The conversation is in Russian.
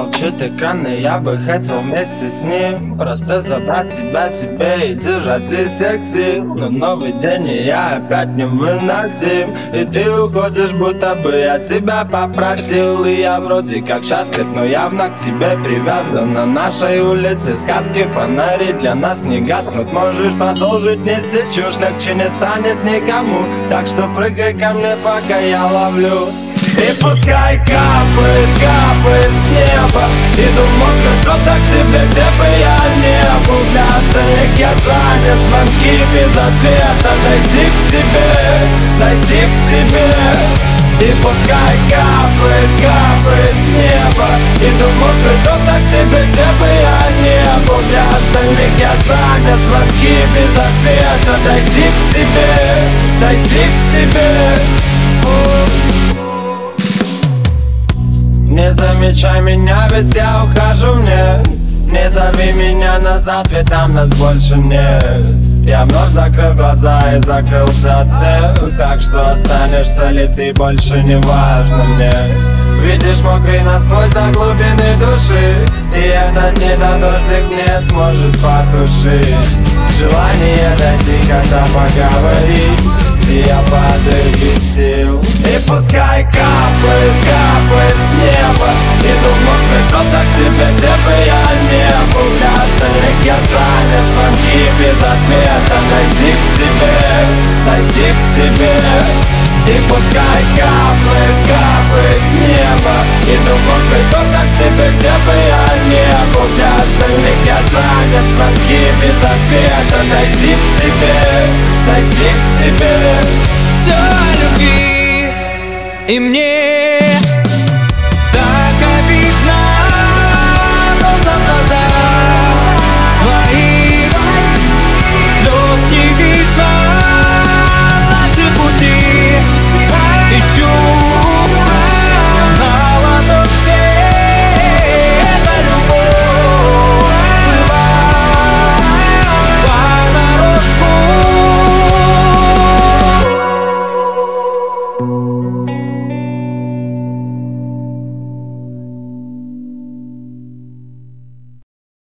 Включит экран, и я бы хотел вместе с ним. Просто забрать тебя себе и держать всех сил Но новый день, и я опять невыносим. И ты уходишь, будто бы я тебя попросил. И я вроде как счастлив, но явно к тебе привязан. На нашей улице сказки, фонари для нас не гаснут. Можешь продолжить нести чушь, легче не станет никому. Так что прыгай ко мне, пока я ловлю и пускай капает, капает с неба. Иду мокрый просто к тебе, где бы я не был. Для остальных я занят, звонки без ответа. Дойти к тебе, дойти к тебе. И пускай капает, капает с неба. Иду мокрый просто к тебе, где бы я не был. Для остальных я занят, звонки без ответа. Дойти к тебе, дойти к тебе Не замечай меня, ведь я ухожу мне Не зови меня назад, ведь там нас больше нет. Я вновь закрыл глаза и закрылся от всех. Так что останешься ли ты, больше не важно мне. Видишь мокрый насквозь до глубины души И этот недодождик не сможет потушить. Желание дойти, когда поговорить я падаю без сил. И пускай капает я занят, звонки без ответа. Дойти к тебе, дойти к тебе. И пускай капает, капает с неба. Иду мокрый просто к тебе, где бы я не был Для остальных я занят, звонки без ответа. Дойти к тебе, дойти к тебе. Все о любви и мне